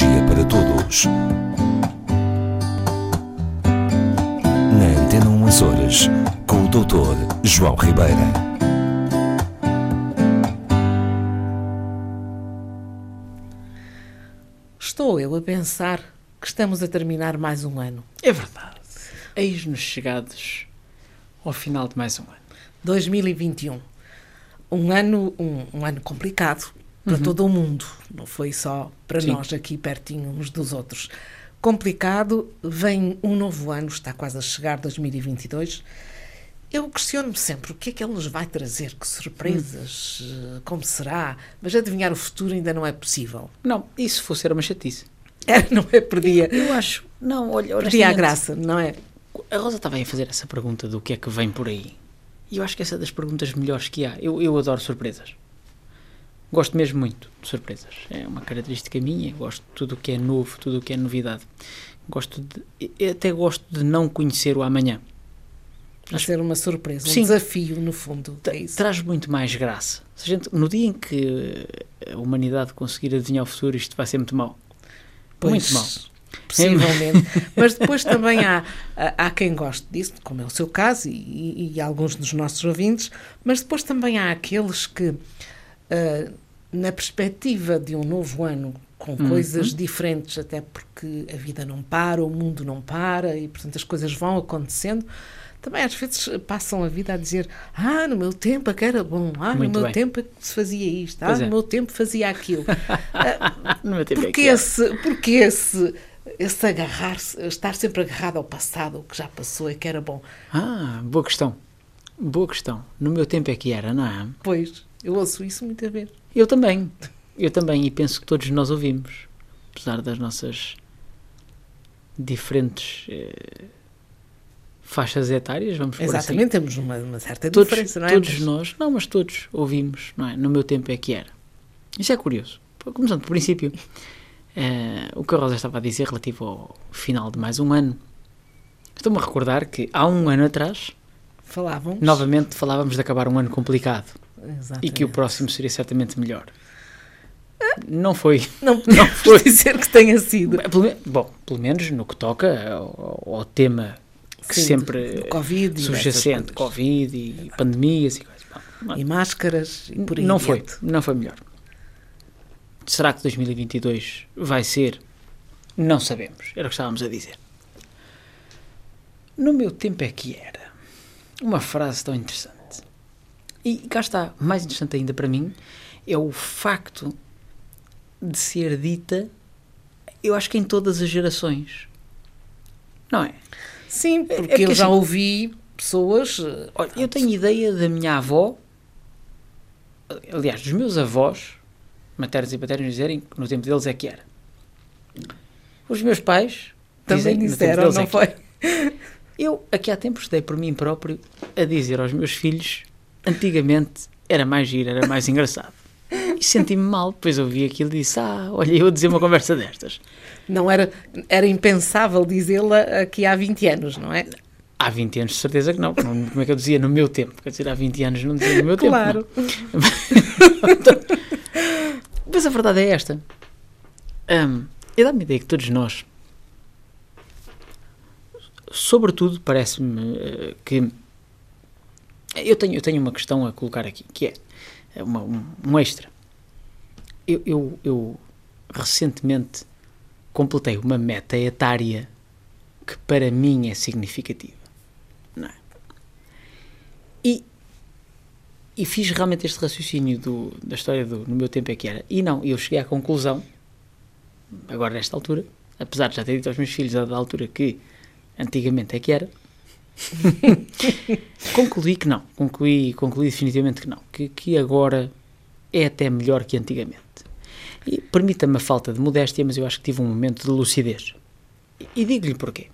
Tecnologia para Todos. Na Antena 1 Açores, com o Dr. João Ribeira. Estou eu a pensar que estamos a terminar mais um ano. É verdade. Eis-nos chegados ao final de mais um ano. 2021. Um ano, um, um ano complicado para todo o mundo. Não foi só para Uhum. Sim. nós aqui pertinho uns dos outros. Complicado, vem um novo ano, está quase a chegar 2022. Eu questiono-me sempre o que é que ele nos vai trazer, que surpresas, Hum. eh, como será, mas adivinhar o futuro ainda não é possível. Não, se fosse era uma chatice? É, não é? Perdia, Eu acho. Não, olha, perdia a graça, não é? A Rosa estava a fazer essa pergunta do que é que vem por aí. E eu acho que essa é das perguntas melhores que há. Eu, eu adoro surpresas. Gosto mesmo muito de surpresas. É uma característica minha. Gosto de tudo o que é novo, tudo o que é novidade. Gosto de. Até gosto de não conhecer o amanhã. Vai ser uma surpresa, um Sim. desafio, no fundo. É. Traz muito mais graça. Se gente, no dia em que a humanidade conseguir adivinhar o futuro, isto vai ser muito mau. muito mau. Possivelmente. Mas depois também há, há quem goste disso, como é o seu caso e, e- e alguns dos nossos ouvintes, mas depois também há aqueles que, ah, na perspectiva de um novo ano, com Uhum. coisas diferentes, até porque a vida não para, o mundo não para e, portanto, as coisas vão acontecendo. Também às vezes passam a vida a dizer: Ah, no meu tempo é que era bom, ah, Muito no meu bem. tempo é que se fazia isto, ah, Pois no é. meu tempo fazia aquilo. Ah, No meu tempo é porque que era. esse, porque esse, esse agarrar-se, estar sempre agarrado ao passado, o que já passou é que era bom. Ah, boa questão. Boa questão. No meu tempo é que era, não é? Pois, eu ouço isso muitas vezes. Eu também. Eu também. E penso que todos nós ouvimos. Apesar das nossas diferentes eh, faixas etárias, vamos por assim. Exatamente, temos uma, uma certa Todos, diferença, não é? todos Mas- nós, não, mas todos ouvimos, não é? No meu tempo é que era. Isso é curioso. Começando por princípio, eh, o que a Rosa estava a dizer relativo ao final de mais um ano. Estou-me a recordar que há um ano atrás, Falávamos. novamente falávamos de acabar um ano complicado Exatamente. e que o próximo seria certamente melhor. Não foi. Não Não foi. dizer que tenha sido. Pelo Bom, pelo menos no que toca ao, ao tema que Sim, sempre do- do Covid e subjacente, coisas. Covid e pandemias e coisas. Bom, E máscaras e por aí não foi, não foi melhor. Será que 2022 vai ser? Não sabemos, era o que estávamos a dizer. No meu tempo é que era. Uma frase tão interessante. E cá está, mais interessante ainda para mim, é o facto de ser dita, eu acho que em todas as gerações. Não é? Sim, É- porque é eu já assim- ouvi pessoas. eh, Olha, eu tenho ideia da minha avó, aliás, dos meus avós, maternos e paternos, dizerem que no tempo deles é que era. Os meus pais Também dizem disseram, deles não é foi? Eu, aqui há tempos, dei por mim próprio a dizer aos meus filhos, antigamente era mais giro, era mais engraçado. E senti-me mal, depois ouvi aquilo e disse, ah, olha, eu a dizer uma conversa destas. Não era, era impensável dizê-la aqui há 20 anos, não é? Há 20 anos, de certeza que não. Como é que eu dizia no meu tempo? Quer dizer, há 20 anos não dizia no meu tempo. Claro. Mas a verdade é esta. Hum, eu dá-me a ideia que todos nós, sobretudo, parece-me eh, que. Eu tenho, eu tenho uma questão a colocar aqui, que é é uma- um, um extra. Eu, eu, eu recentemente completei uma meta etária que para mim é significativa. Não é? E, e fiz realmente este raciocínio do, da história do no meu tempo é que era. E não, eu cheguei à conclusão, agora nesta altura, apesar de já ter dito aos meus filhos da altura que antigamente é que era, concluí que não. Concluí, concluí definitivamente que não. Que, que agora é até melhor que antigamente. E permita-me a falta de modéstia, mas eu acho que tive um momento de lucidez. E, e digo-lhe porquê.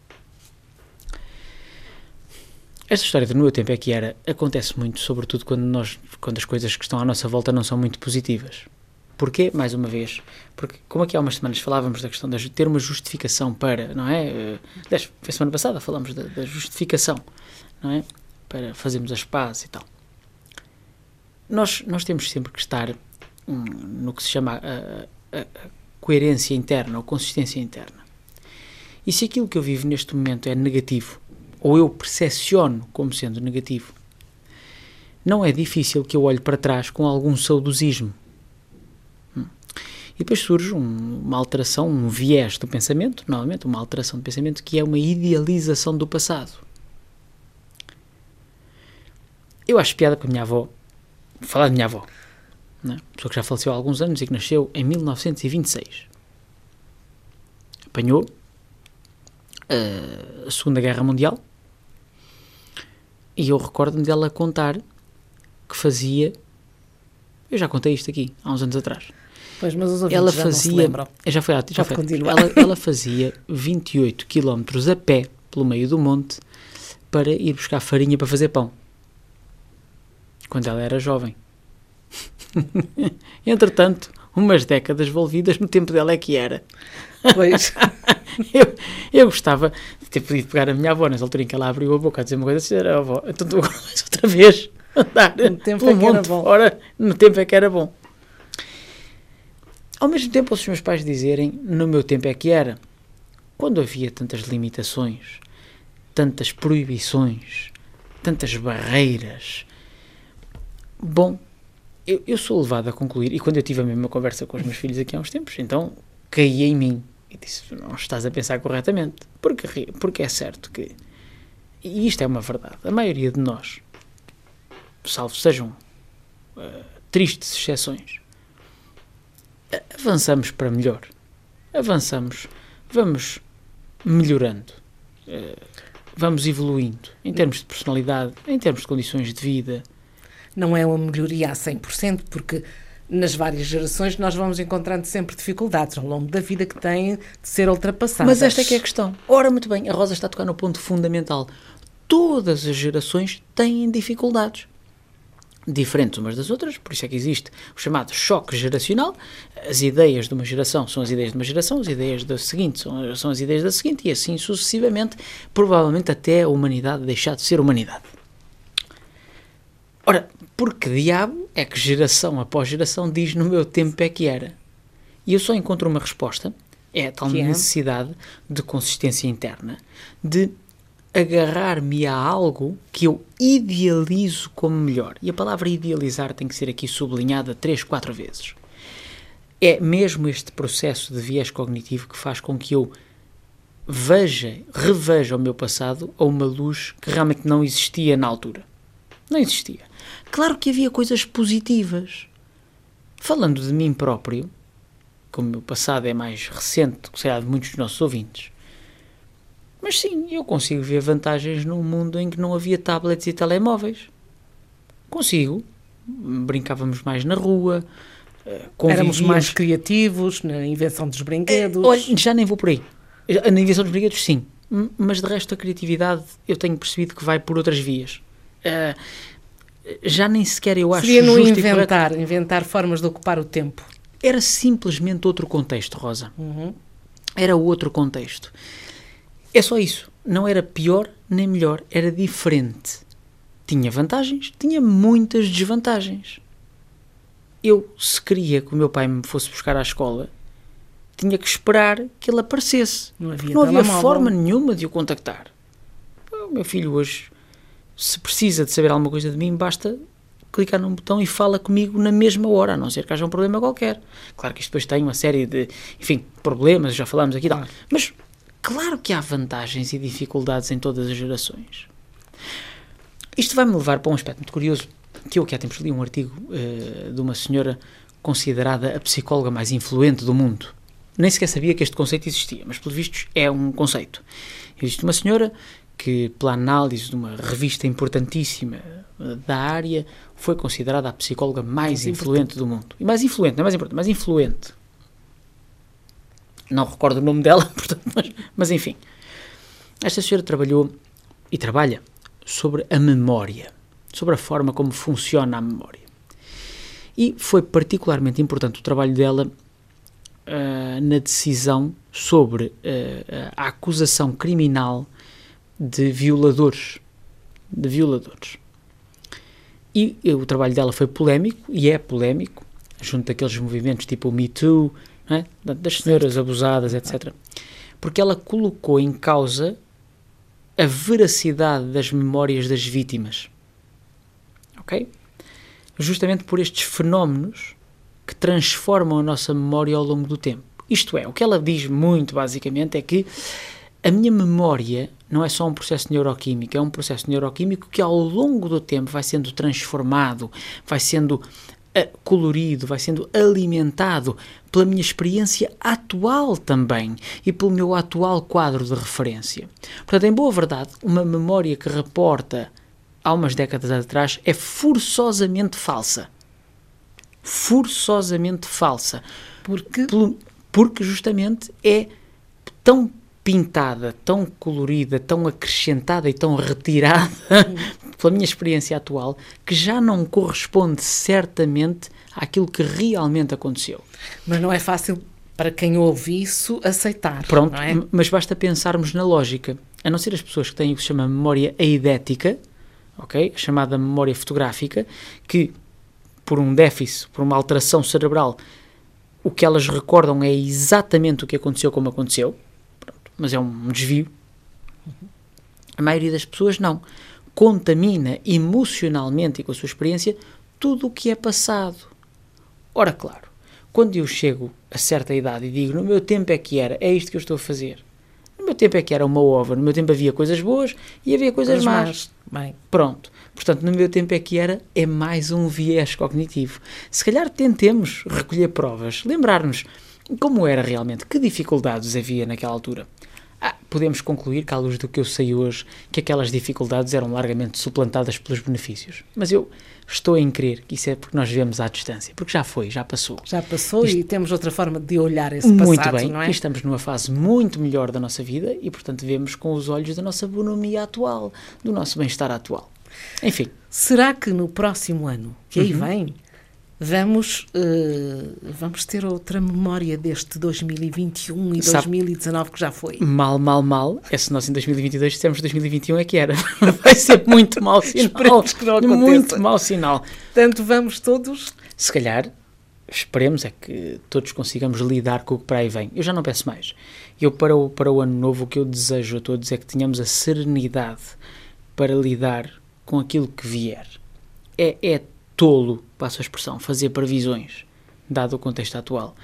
Esta história do meu tempo é que era acontece muito, sobretudo quando nós quando as coisas que estão à nossa volta não são muito positivas. Porquê? Mais uma vez, porque como aqui há umas semanas falávamos da questão de ter uma justificação para, não é? Eh, Aliás, foi semana passada falámos da, da justificação, não é? Para fazermos as pazes e tal. Nós, nós temos sempre que estar hum, no que se chama a, a- a coerência interna ou consistência interna. E se aquilo que eu vivo neste momento é negativo, ou eu percepciono como sendo negativo, não é difícil que eu olhe para trás com algum saudosismo. E depois surge um, uma alteração, um viés do pensamento, novamente, uma alteração do pensamento que é uma idealização do passado. Eu acho piada para a minha avó, falar de minha avó, né? pessoa que já faleceu há alguns anos e que nasceu em 1926. Apanhou uh, a Segunda Guerra Mundial e eu recordo-me dela contar que fazia. Eu já contei isto aqui há uns anos atrás. Pois, mas os ela já fazia, se já foi, já foi. Ela, ela fazia 28 km a pé pelo meio do monte para ir buscar farinha para fazer pão. Quando ela era jovem. Entretanto, umas décadas envolvidas no tempo dela é que era. Pois. eu, eu gostava de ter podido pegar a minha avó nessa altura em que ela abriu a boca a dizer uma coisa assim, era avó, então tu outra vez andar no tempo é que era bom. fora, no tempo é que era bom. Ao mesmo tempo, os meus pais dizerem, no meu tempo é que era. Quando havia tantas limitações, tantas proibições, tantas barreiras. Bom, eu, eu, sou levado a concluir, e quando eu tive a mesma conversa com os meus filhos aqui há uns tempos, então caí em mim e disse: Não estás a pensar corretamente. Porque, porque é certo que. E isto é uma verdade. A maioria de nós, salvo sejam uh, tristes exceções, avançamos para melhor. Avançamos, vamos melhorando, uh, vamos evoluindo em termos de personalidade, em termos de condições de vida não é uma melhoria a 100%, porque nas várias gerações nós vamos encontrando sempre dificuldades ao longo da vida que têm de ser ultrapassadas. Mas esta é que é a questão. Ora, muito bem, a Rosa está a tocar no ponto fundamental. Todas as gerações têm dificuldades. Diferentes umas das outras, por isso é que existe o chamado choque geracional. As ideias de uma geração são as ideias de uma geração, as ideias da seguinte são, são as ideias da seguinte, e assim sucessivamente, provavelmente até a humanidade deixar de ser humanidade. Ora, porque diabo é que geração após geração diz no meu tempo é que era? E eu só encontro uma resposta, é a tal que necessidade é? de consistência interna, de agarrar-me a algo que eu idealizo como melhor. E a palavra idealizar tem que ser aqui sublinhada três, quatro vezes. É mesmo este processo de viés cognitivo que faz com que eu veja, reveja o meu passado a uma luz que realmente não existia na altura. Não existia. Claro que havia coisas positivas. Falando de mim próprio, como o meu passado é mais recente que será de muitos dos nossos ouvintes, mas sim, eu consigo ver vantagens num mundo em que não havia tablets e telemóveis. Consigo. Brincávamos mais na rua. Eh, Éramos mais criativos na invenção dos brinquedos. É, olha, já nem vou por aí. Na invenção dos brinquedos, sim. Mas de resto, a criatividade eu tenho percebido que vai por outras vias. Uh, já nem sequer eu acho Seria no inventar, inventar formas de ocupar o tempo. Era simplesmente outro contexto, Rosa. Uhum. Era outro contexto. É só isso. Não era pior nem melhor, era diferente. Tinha vantagens, tinha muitas desvantagens. Eu, se queria que o meu pai me fosse buscar à escola, tinha que esperar que ele aparecesse. Não havia, não havia forma nenhuma de o contactar. O meu filho hoje se precisa de saber alguma coisa de mim, basta clicar num botão e fala comigo na mesma hora, a não ser que haja um problema qualquer. Claro que isto depois tem uma série de, enfim, problemas, já falámos aqui, claro. mas claro que há vantagens e dificuldades em todas as gerações. Isto vai-me levar para um aspecto muito curioso, que eu aqui há tempos li um artigo uh, de uma senhora considerada a psicóloga mais influente do mundo. Nem sequer sabia que este conceito existia, mas, pelos vistos, é um conceito. Existe uma senhora que, pela análise de uma revista importantíssima eh, da área, foi considerada a psicóloga mais, mais influente do mundo. E mais influente, não é mais importante, mais influente. Não recordo o nome dela, portanto, mas, mas enfim. Esta senhora trabalhou e trabalha sobre a memória, sobre a forma como funciona a memória. E foi particularmente importante o trabalho dela uh, na decisão sobre uh, a acusação criminal de violadores. De violadores. E, o trabalho dela foi polémico, e é polémico, junto daqueles movimentos tipo o Me Too é? das senhoras abusadas, etc. Porque ela colocou em causa a veracidade das memórias das vítimas. Ok? Justamente por estes fenómenos que transformam a nossa memória ao longo do tempo. Isto é, o que ela diz muito basicamente é que a minha memória não é só um processo neuroquímico, é um processo neuroquímico que ao longo do tempo vai sendo transformado, vai sendo colorido, vai sendo alimentado pela minha experiência atual também e pelo meu atual quadro de referência. Portanto, em boa verdade, uma memória que reporta há umas décadas atrás é forçosamente falsa. Forçosamente falsa. Porque? porque justamente é tão pintada, tão colorida, tão acrescentada e tão retirada pela minha experiência atual, que já não corresponde certamente àquilo que realmente aconteceu. Mas não é fácil para quem ouve isso aceitar. Pronto, é? mas basta pensarmos na lógica. A não ser as pessoas que têm o que se chama memória eidética, ok? A chamada memória fotográfica, que por um déficit, por uma alteração cerebral, o que elas recordam é exatamente o que aconteceu como aconteceu mas é um desvio. A maioria das pessoas não. Contamina emocionalmente e com a sua experiência tudo o que é passado. Ora, claro, quando eu chego a certa idade e digo no meu tempo é que era, é isto que eu estou a fazer. No meu tempo é que era uma ova, no meu tempo havia coisas boas e havia coisas más. Bem. Pronto. Portanto, no meu tempo é que era, é mais um viés cognitivo. Se calhar tentemos recolher provas, lembrar-nos como era realmente, que dificuldades havia naquela altura. Ah, podemos concluir, que à luz do que eu sei hoje, que aquelas dificuldades eram largamente suplantadas pelos benefícios. Mas eu estou em crer que isso é porque nós vivemos à distância, porque já foi, já passou. Já passou Isto, e temos outra forma de olhar esse passado, muito bem, não é? Estamos numa fase muito melhor da nossa vida e, portanto, vemos com os olhos da nossa bonomia atual, do nosso bem-estar atual. Enfim. Será que no próximo ano, que aí uhum. vem, vamos, uh, vamos ter outra memória deste 2021 e Sabe, 2019 que já foi. Mal, mal, mal. É se nós em 2022 dissemos 2021 é que era. Vai ser muito mau sinal. que não aconteça. Muito mau sinal. Portanto, vamos todos... Se calhar, esperemos é que todos consigamos lidar com o que para aí vem. Eu já não peço mais. Eu, para o, para o ano novo, o que eu desejo a todos é que tenhamos a serenidade para lidar com aquilo que vier. É, é tolo, passo a expressão, fazer previsões, dado o contexto atual.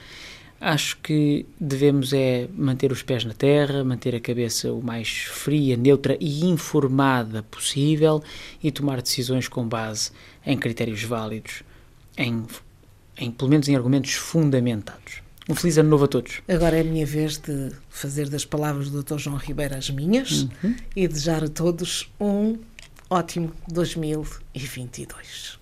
Acho que devemos é manter os pés na terra, manter a cabeça o mais fria, neutra e informada possível e tomar decisões com base em critérios válidos, em, em pelo menos em argumentos fundamentados. Um feliz ano novo a todos. Agora é a minha vez de fazer das palavras do Dr. João Ribeiro as minhas uhum. e desejar a todos um ótimo 2022.